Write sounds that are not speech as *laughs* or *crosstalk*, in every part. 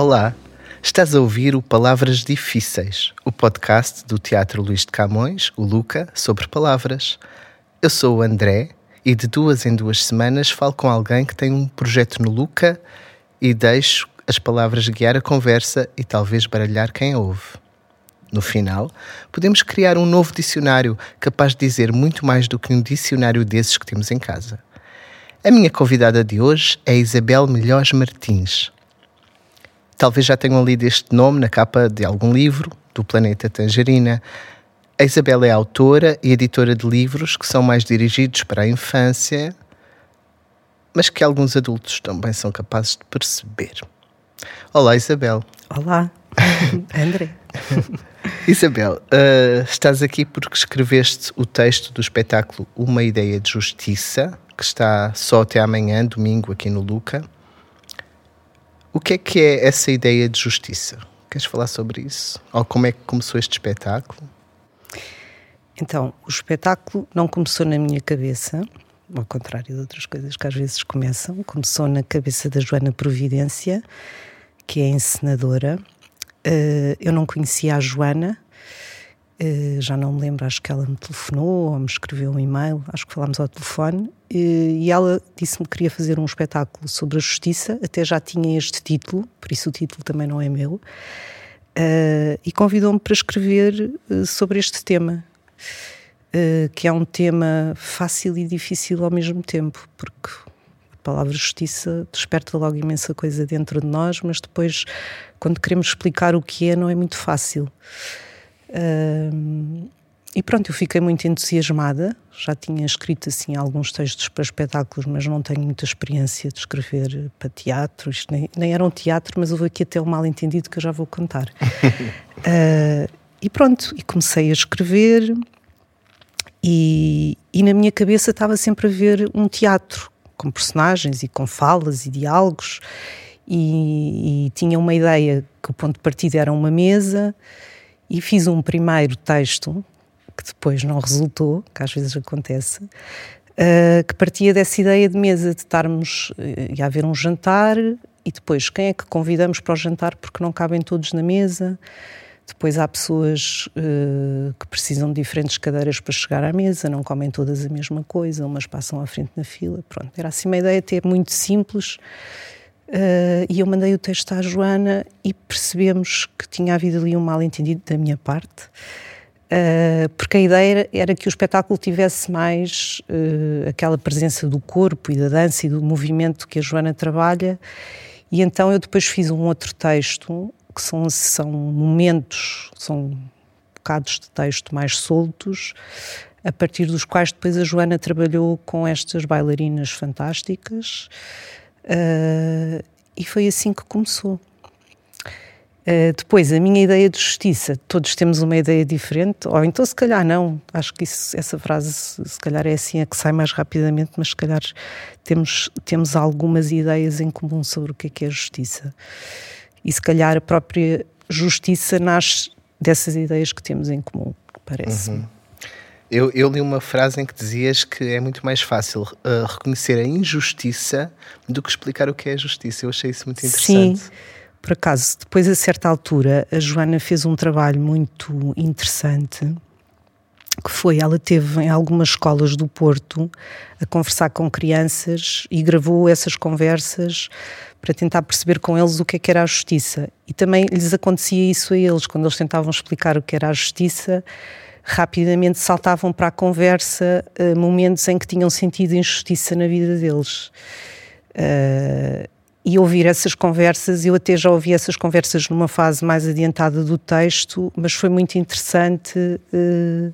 Olá, estás a ouvir o Palavras Difíceis, o podcast do Teatro Luís de Camões, o Luca, sobre palavras. Eu sou o André e de duas em duas semanas falo com alguém que tem um projeto no Luca e deixo as palavras guiar a conversa e talvez baralhar quem a ouve. No final, podemos criar um novo dicionário capaz de dizer muito mais do que um dicionário desses que temos em casa. A minha convidada de hoje é Isabel Melhores Martins. Talvez já tenham lido este nome na capa de algum livro, do Planeta Tangerina. A Isabel é autora e editora de livros que são mais dirigidos para a infância, mas que alguns adultos também são capazes de perceber. Olá, Isabel. Olá, *laughs* André. *laughs* Isabel, uh, estás aqui porque escreveste o texto do espetáculo Uma Ideia de Justiça, que está só até amanhã, domingo, aqui no Luca. O que é que é essa ideia de justiça? Queres falar sobre isso? Ou como é que começou este espetáculo? Então, o espetáculo não começou na minha cabeça, ao contrário de outras coisas que às vezes começam, começou na cabeça da Joana Providência, que é encenadora. Eh, eu não conhecia a Joana, já não me lembro, acho que ela me telefonou ou me escreveu um e-mail, acho que falámos ao telefone, e ela disse-me que queria fazer um espetáculo sobre a justiça, até já tinha este título, por isso o título também não é meu, eh, e convidou-me para escrever eh, sobre este tema, que é um tema fácil e difícil ao mesmo tempo, porque a palavra justiça desperta logo imensa coisa dentro de nós, mas depois, quando queremos explicar o que é, não é muito fácil. Uh, e pronto, eu fiquei muito entusiasmada. Já tinha escrito assim alguns textos para espetáculos, mas não tenho muita experiência de escrever para teatro. Isto nem, nem era um teatro, mas houve aqui até um mal entendido que eu já vou contar. uh, *laughs* e pronto, e comecei a escrever. E, e na minha cabeça estava sempre a ver um teatro com personagens e com falas e diálogos. E, e tinha uma ideia que o ponto de partida era uma mesa e fiz um primeiro texto, que depois não resultou, que às vezes acontece, uh, que partia dessa ideia de mesa, de estarmos, uh, ia haver um jantar e depois quem é que convidamos para o jantar porque não cabem todos na mesa. Depois há pessoas uh, que precisam de diferentes cadeiras para chegar à mesa, não comem todas a mesma coisa, umas passam à frente na fila. Pronto, era assim uma ideia até muito simples Uh, e eu mandei o texto à Joana e percebemos que tinha havido ali um mal-entendido da minha parte, uh, porque a ideia era que o espetáculo tivesse mais uh, aquela presença do corpo e da dança e do movimento que a Joana trabalha. E então eu depois fiz um outro texto, que são, são momentos, são bocados de texto mais soltos, a partir dos quais depois a Joana trabalhou com estas bailarinas fantásticas. Uh, e foi assim que começou. Uh, depois, a minha ideia de justiça, todos temos uma ideia diferente, ou então se calhar não, acho que isso, essa frase se calhar é assim a que sai mais rapidamente, mas se calhar temos, temos algumas ideias em comum sobre o que é que é justiça. E se calhar a própria justiça nasce dessas ideias que temos em comum, parece-me. Uhum. Eu, eu, li uma frase em que dizias que é muito mais fácil uh, reconhecer a injustiça do que explicar o que é a justiça. Eu achei isso muito interessante. Sim, por acaso, depois a certa altura, a Joana fez um trabalho muito interessante que foi, ela teve em algumas escolas do Porto a conversar com crianças e gravou essas conversas para tentar perceber com eles o que é que era a justiça. E também lhes acontecia isso a eles, quando eles tentavam explicar o que era a justiça, rapidamente saltavam para a conversa uh, momentos em que tinham sentido injustiça na vida deles. Uh, e ouvir essas conversas, eu até já ouvi essas conversas numa fase mais adiantada do texto, mas foi muito interessante uh,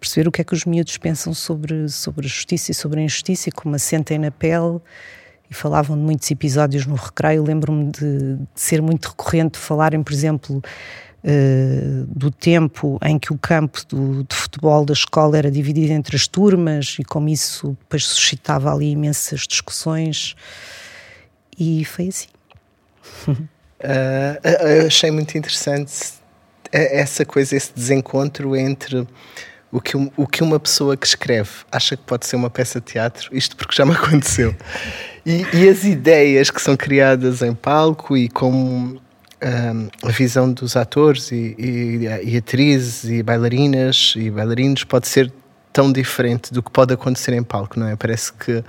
perceber o que é que os miúdos pensam sobre, sobre a justiça e sobre a injustiça e como a sentem na pele. E falavam de muitos episódios no recreio. Lembro-me de, de ser muito recorrente falarem, por exemplo, uh, do tempo em que o campo do, de futebol da escola era dividido entre as turmas e como isso depois suscitava ali imensas discussões e foi assim. *laughs* Uh, achei muito interessante essa coisa, esse desencontro entre o que, o que uma pessoa que escreve acha que pode ser uma peça de teatro, isto porque já me aconteceu, E, e, as ideias que são criadas em palco e como a visão dos atores e, e, e, atrizes e bailarinas e bailarinos pode ser tão diferente do que pode acontecer em palco, não é? Parece que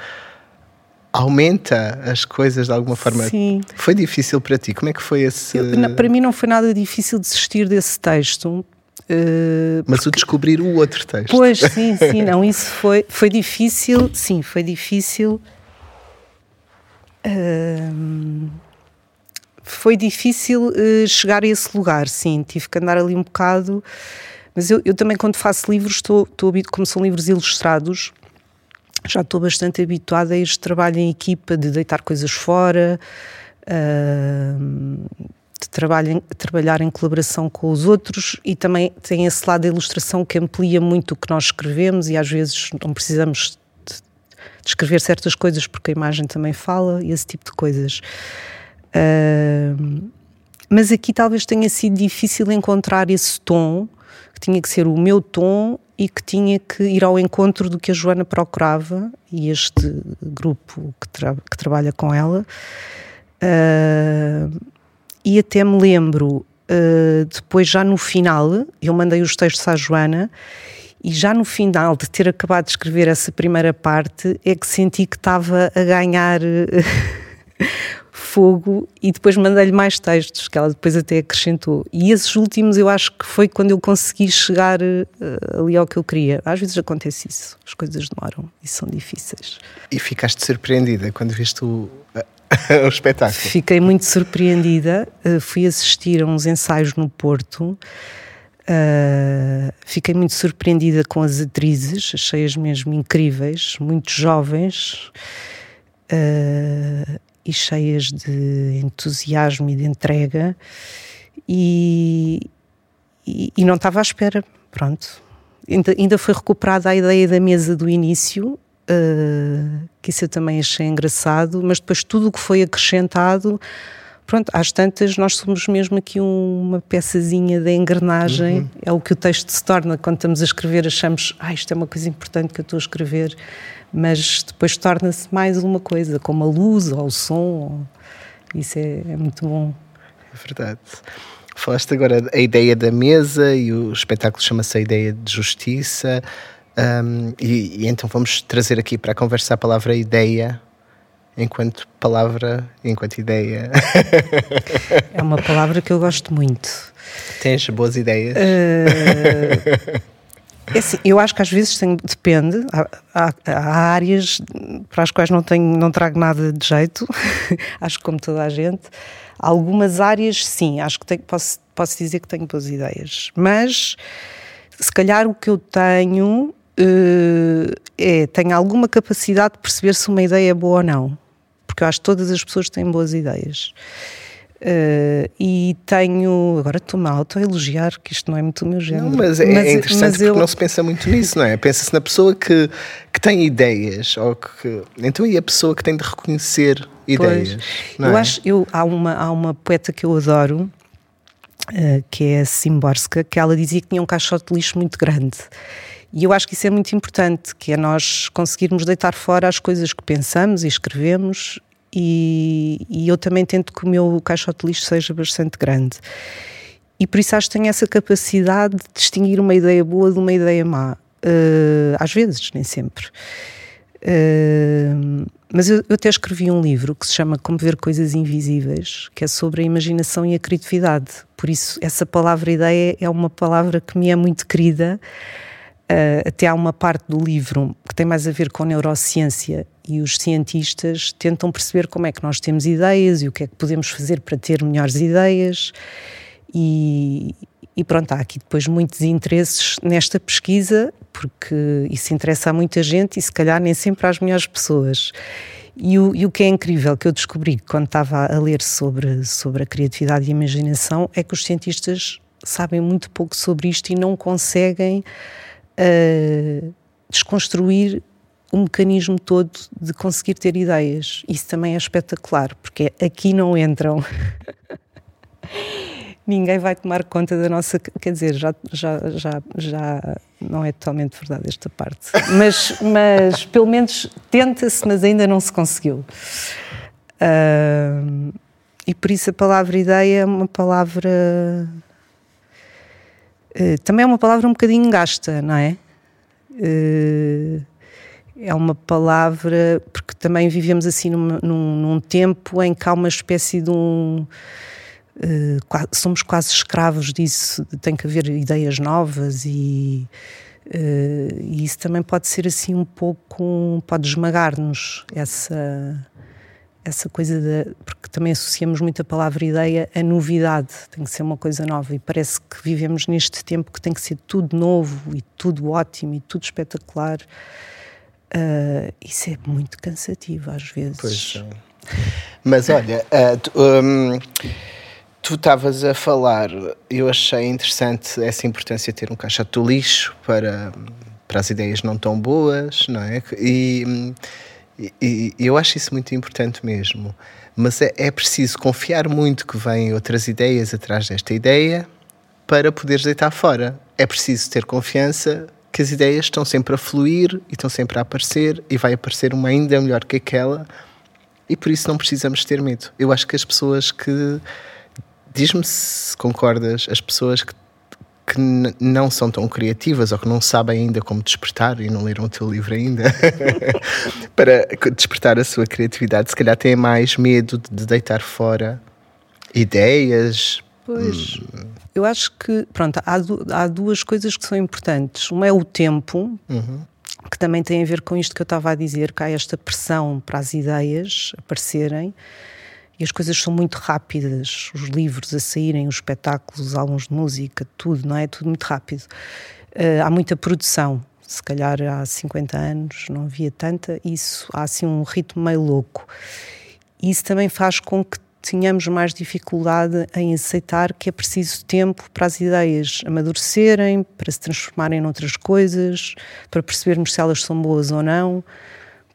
aumenta as coisas de alguma forma. Sim. Foi difícil para ti? Como é que foi esse. Eu, para mim não foi nada difícil desistir desse texto. Uh, Mas porque... o descobrir o outro texto. Pois, *laughs* sim, sim, não, isso foi, foi difícil, sim, foi difícil. Uh, foi difícil uh, chegar a esse lugar, sim, tive que andar ali um bocado. Mas eu, eu também, quando faço livros, estou, estou como são livros ilustrados, já estou bastante habituada a este trabalho em equipa, de deitar coisas fora, uh, de trabalho, trabalhar em colaboração com os outros e também tem esse lado da ilustração que amplia muito o que nós escrevemos e às vezes não precisamos de, de escrever certas coisas porque a imagem também fala e esse tipo de coisas. Mas aqui talvez tenha sido difícil encontrar esse tom, que tinha que ser o meu tom e que tinha que ir ao encontro do que a Joana procurava e este grupo que, tra que trabalha com ela. Uh, e até me lembro, uh, depois, já no final, eu mandei os textos à Joana. E já no final de ter acabado de escrever essa primeira parte, é que senti que estava a ganhar *laughs* fogo e depois mandei-lhe mais textos que ela depois até acrescentou. E esses últimos eu acho que foi quando eu consegui chegar uh, ali ao que eu queria. Às vezes acontece isso, as coisas demoram e são difíceis. E ficaste surpreendida quando viste o, *laughs* o espetáculo? Fiquei muito surpreendida. Uh, fui assistir a uns ensaios no Porto. Uh, fiquei muito surpreendida com as atrizes, achei-as mesmo incríveis, muito jovens. Uh, e cheias de entusiasmo e de entrega e, e, e não estava à espera, pronto. Ainda, foi recuperada a ideia da mesa do início, uh, que isso eu também achei engraçado, mas depois tudo o que foi acrescentado, pronto, às tantas nós somos mesmo aqui uma peçazinha da engrenagem, uhum. é o que o texto se torna quando estamos a escrever, achamos, ah, isto é uma coisa importante que eu estou a escrever, mas depois torna-se mais uma coisa, como a luz ou o som. Ou... Isso é, é muito bom. É verdade. Falaste agora a ideia da mesa e o espetáculo chama-se a ideia de justiça. Um, e, e, então vamos trazer aqui para a conversa a palavra ideia enquanto palavra, enquanto ideia. É uma palavra que eu gosto muito. Tens boas ideias? Uh, é assim, eu acho que às vezes depende. Há, há, há, áreas para as quais não, tenho, não trago nada de jeito, *laughs* acho que como toda a gente. Algumas áreas, sim, acho que tenho, posso, posso dizer que tenho boas ideias. Mas, se calhar, o que eu tenho uh, é, tenho alguma capacidade de perceber se uma ideia é boa ou não. Porque eu acho que todas as pessoas têm boas ideias. Uh, e tenho. Agora estou-me a auto-elogiar, que isto não é muito o meu género. Não, mas é, mas, é interessante mas porque eu... não se pensa muito nisso, não é? Pensa-se na pessoa que, que tem ideias, ou que. Então, e a pessoa que tem de reconhecer ideias? eu é? acho. Eu, há, uma, há uma poeta que eu adoro, uh, que é a Simborska, que ela dizia que tinha um caixote de lixo muito grande. E eu acho que isso é muito importante, que é nós conseguirmos deitar fora as coisas que pensamos e escrevemos e, e, eu também tento que o meu caixote de lixo seja bastante grande. E por isso acho que tenho essa capacidade de distinguir uma ideia boa de uma ideia má. Uh, às vezes, nem sempre. Uh, mas eu, eu, até escrevi um livro que se chama Como Ver Coisas Invisíveis, que é sobre a imaginação e a criatividade. Por isso, essa palavra ideia é uma palavra que me é muito querida. Uh, até há uma parte do livro que tem mais a ver com neurociência e os cientistas tentam perceber como é que nós temos ideias e o que é que podemos fazer para ter melhores ideias. E, e pronto, há aqui depois muitos interesses nesta pesquisa, porque isso interessa a muita gente e se calhar nem sempre às melhores pessoas. E o, e o que é incrível que eu descobri quando estava a ler sobre, sobre a criatividade e a imaginação é que os cientistas sabem muito pouco sobre isto e não conseguem uh, desconstruir o mecanismo todo de conseguir ter ideias. Isso também é espetacular, porque aqui não entram. *laughs* ninguém vai tomar conta da nossa. Quer dizer, já, já, já, já não é totalmente verdade esta parte. Mas, mas pelo menos tenta-se, mas ainda não se conseguiu. Uh, e por isso a palavra ideia é uma palavra. Uh, também é uma palavra um bocadinho gasta, não é? Uh, é uma palavra, porque também vivemos assim num, num, num tempo em que há uma espécie de um. Uh, somos quase escravos disso, tem que haver ideias novas e, e isso também pode ser assim um pouco, pode esmagar-nos essa, essa coisa de, porque também associamos muito a palavra ideia a novidade, tem que ser uma coisa nova e parece que vivemos neste tempo que tem que ser tudo novo e tudo ótimo e tudo espetacular. Uh, isso é muito cansativo às vezes. Pois Mas olha, uh, tu, um, tu estavas a falar, eu achei interessante essa importância de ter um caixa de lixo para, para as ideias não tão boas, não é? E, e, e eu acho isso muito importante mesmo. Mas é, é preciso confiar muito que vêm outras ideias atrás desta ideia para poderes deitar fora. É preciso ter confiança que as ideias estão sempre a fluir e estão sempre a aparecer e vai aparecer uma ainda melhor que aquela e por isso não precisamos ter medo. Eu acho que as pessoas que diz-me se concordas, as pessoas que, que não são tão criativas ou que não sabem ainda como despertar e não leram o teu livro ainda *laughs* para despertar a sua criatividade, se calhar têm mais medo de deitar fora ideias. Pois. Hum, eu acho que, pronto, há, há duas coisas que são importantes. Uma é o tempo, uhum. que também tem a ver com isto que eu estava a dizer, que há esta pressão para as ideias aparecerem e as coisas são muito rápidas, os livros a saírem, os espetáculos, os álbuns de música, tudo, não é? Tudo muito rápido. Uh, há muita produção, se calhar há 50 anos não havia tanta, isso há assim um ritmo meio louco. Isso também faz com que tínhamos mais dificuldade em aceitar que é preciso tempo para as ideias amadurecerem, para se transformarem noutras coisas, para percebermos se elas são boas ou não.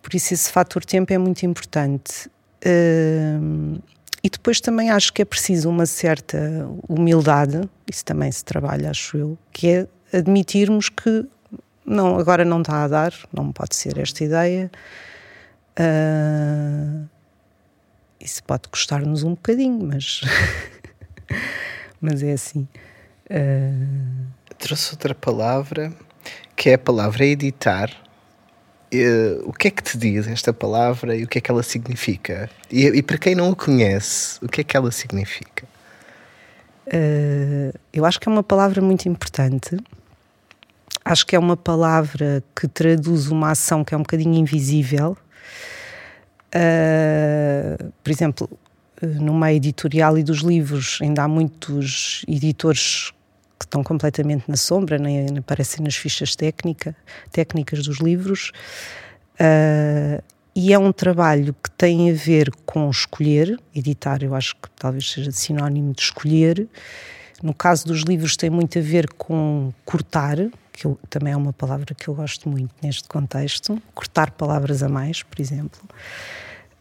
Por isso, esse fator tempo é muito importante. E depois também acho que é preciso uma certa humildade, isso também se trabalha, acho eu, que é admitirmos que não, agora não está a dar, não pode ser esta ideia. Uh, isso pode custar-nos um bocadinho, mas, *laughs* mas é assim. Uh... Trouxe outra palavra, que é a palavra editar. Uh, o que é que te diz esta palavra e o que é que ela significa? E, e para quem não a conhece, o que é que ela significa? Uh, eu acho que é uma palavra muito importante. Acho que é uma palavra que traduz uma ação que é um bocadinho invisível, Uh, por exemplo, no meio editorial e dos livros, ainda há muitos editores que estão completamente na sombra, nem, aparecem nas fichas técnica, técnicas dos livros. Uh, e é um trabalho que tem a ver com escolher, editar, eu acho que talvez seja sinónimo de escolher. No caso dos livros, tem muito a ver com cortar, que eu, também é uma palavra que eu gosto muito neste contexto, cortar palavras a mais, por exemplo.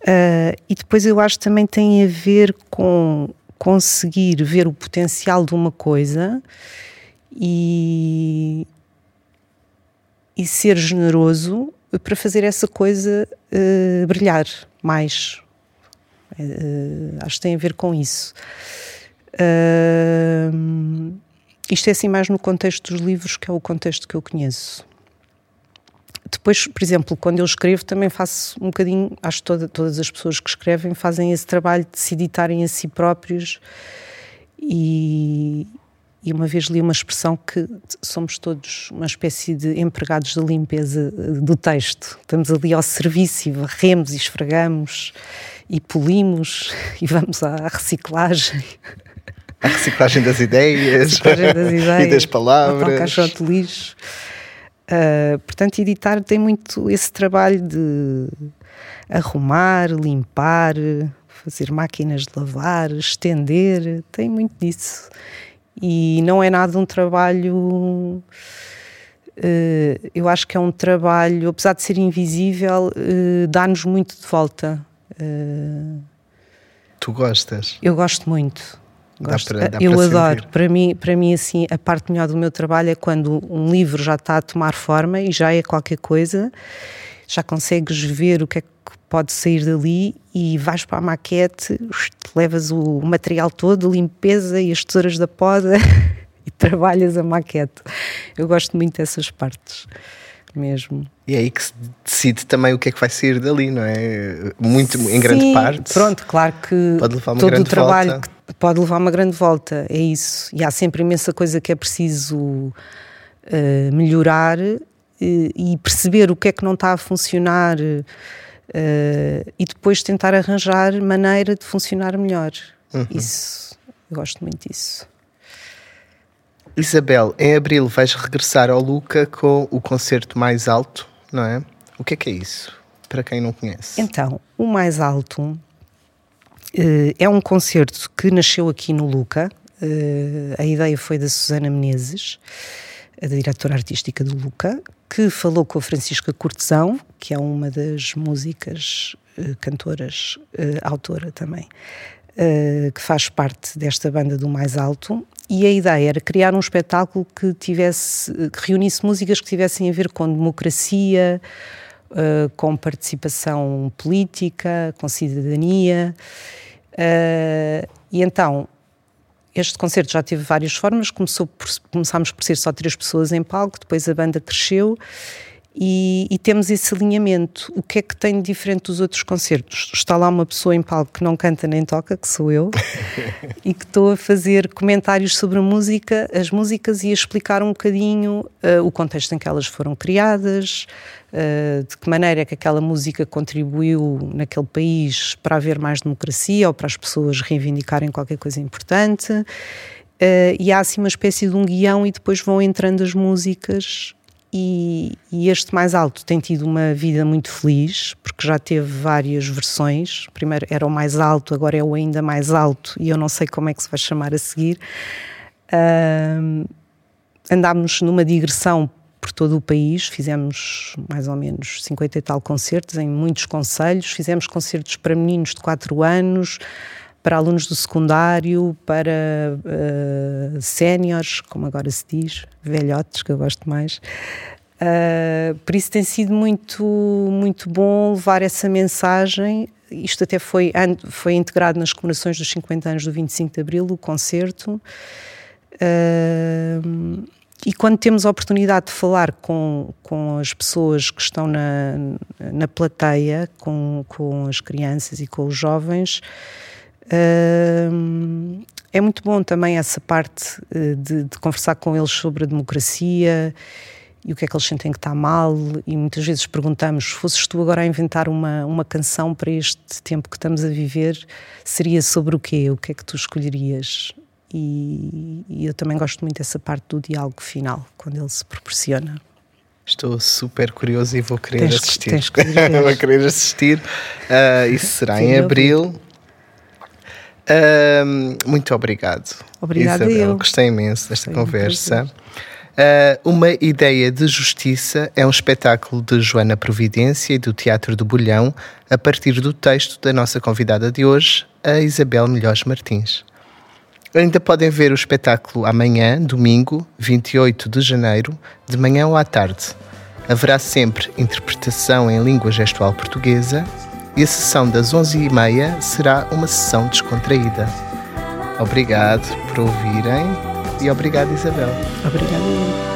Uh, e depois eu acho que também tem a ver com conseguir ver o potencial de uma coisa e, e ser generoso para fazer essa coisa uh, brilhar mais. Uh, acho que tem a ver com isso. Uh, isto é assim mais no contexto dos livros, que é o contexto que eu conheço. Depois, por exemplo, quando eu escrevo, também faço um bocadinho, acho que toda, todas as pessoas que escrevem fazem esse trabalho de se editarem a si próprios. E, e uma vez li uma expressão que somos todos uma espécie de empregados de limpeza do texto. Estamos ali ao serviço e varremos e esfregamos e polimos *laughs* e vamos à reciclagem. A reciclagem das ideias, reciclagem das ideias *laughs* e das palavras. Ao caixote de lixo. Uh, portanto, editar tem muito esse trabalho de arrumar, limpar, fazer máquinas de lavar, estender, tem muito disso. E não é nada um trabalho. Uh, eu acho que é um trabalho, apesar de ser invisível, uh, dá-nos muito de volta. tu gostas? Eu gosto muito. Gosto. Dá para, dá eu adoro. Para mim, para mim, assim, a parte melhor do meu trabalho é quando um livro já está a tomar forma e já é qualquer coisa, já consegues ver o que é que pode sair dali e vais para a maquete, levas o material todo, limpeza e as tesouras da poda *laughs* e trabalhas a maquete. Eu gosto muito dessas partes mesmo. E é aí que se decide também o que é que vai sair dali, não é? Muito, em grande parte. Pronto, claro que pode levar uma todo o trabalho volta. pode levar uma grande volta, é isso. E há sempre imensa coisa que é preciso uh, melhorar uh, e perceber o que é que não está a funcionar uh, e depois tentar arranjar maneira de funcionar melhor. Uhum. Isso, eu gosto muito disso. Isabel, em abril vais regressar ao Luca com o concerto mais alto, não é? O que é que é isso? Para quem não conhece. Então, o mais alto uh, é um concerto que nasceu aqui no Luca. Uh, a ideia foi da Susana Menezes, a diretora artística do Luca, que falou com a Francisca Cortesão, que é uma das músicas, uh, cantoras, autora também, uh, que faz parte desta banda do Mais Alto. E a ideia era criar um espetáculo que tivesse, que reunisse músicas que tivessem a ver com democracia, com participação política, com cidadania. e então este concerto já teve várias formas. Começou por, começámos por ser só três pessoas em palco, depois a banda cresceu e, e, temos esse alinhamento. O que é que tem de diferente dos outros concertos? Está lá uma pessoa em palco que não canta nem toca, que sou eu, *laughs* e que estou a fazer comentários sobre a música, as músicas e a explicar um bocadinho uh, o contexto em que elas foram criadas, uh, de que maneira é que aquela música contribuiu naquele país para haver mais democracia ou para as pessoas reivindicarem qualquer coisa importante. Uh, e há assim uma espécie de um guião e depois vão entrando as músicas e, e, este mais alto tem tido uma vida muito feliz, porque já teve várias versões. Primeiro era o mais alto, agora é o ainda mais alto, e eu não sei como é que se vai chamar a seguir. Uh, andámos numa digressão por todo o país, fizemos mais ou menos 50 e tal concertos em muitos conselhos, fizemos concertos para meninos de 4 anos, para alunos do secundário, para uh, séniores, como agora se diz, velhotes, que eu gosto mais. Uh, por isso tem sido muito, muito bom levar essa mensagem. Isto até foi, foi integrado nas comemorações dos 50 anos do 25 de Abril, o concerto. Uh, e quando temos a oportunidade de falar com, com as pessoas que estão na, na plateia, com, com as crianças e com os jovens, Uh, é muito bom também essa parte uh, de, de, conversar com eles sobre a democracia e o que é que eles sentem que está mal. E muitas vezes perguntamos: fosses tu agora a inventar uma, uma canção para este tempo que estamos a viver, seria sobre o quê? O que é que tu escolherias? E, e eu também gosto muito dessa parte do diálogo final, quando ele se proporciona. Estou super curioso e vou querer tens, assistir. Tens que *laughs* vou querer assistir. Uh, isso será em abril. Uh, muito obrigado. Obrigada Isabel. eu. Gostei imenso desta Foi conversa. Uh, uma Ideia de Justiça é um espetáculo de Joana Providência e do Teatro do Bolhão, a partir do texto da nossa convidada de hoje, a Isabel Melhores Martins. Ainda podem ver o espetáculo amanhã, domingo, 28 de janeiro, de manhã ou à tarde. Haverá sempre interpretação em língua gestual portuguesa e a sessão das 11h30 será uma sessão descontraída. Obrigado por ouvirem e obrigado, Isabel. Obrigada.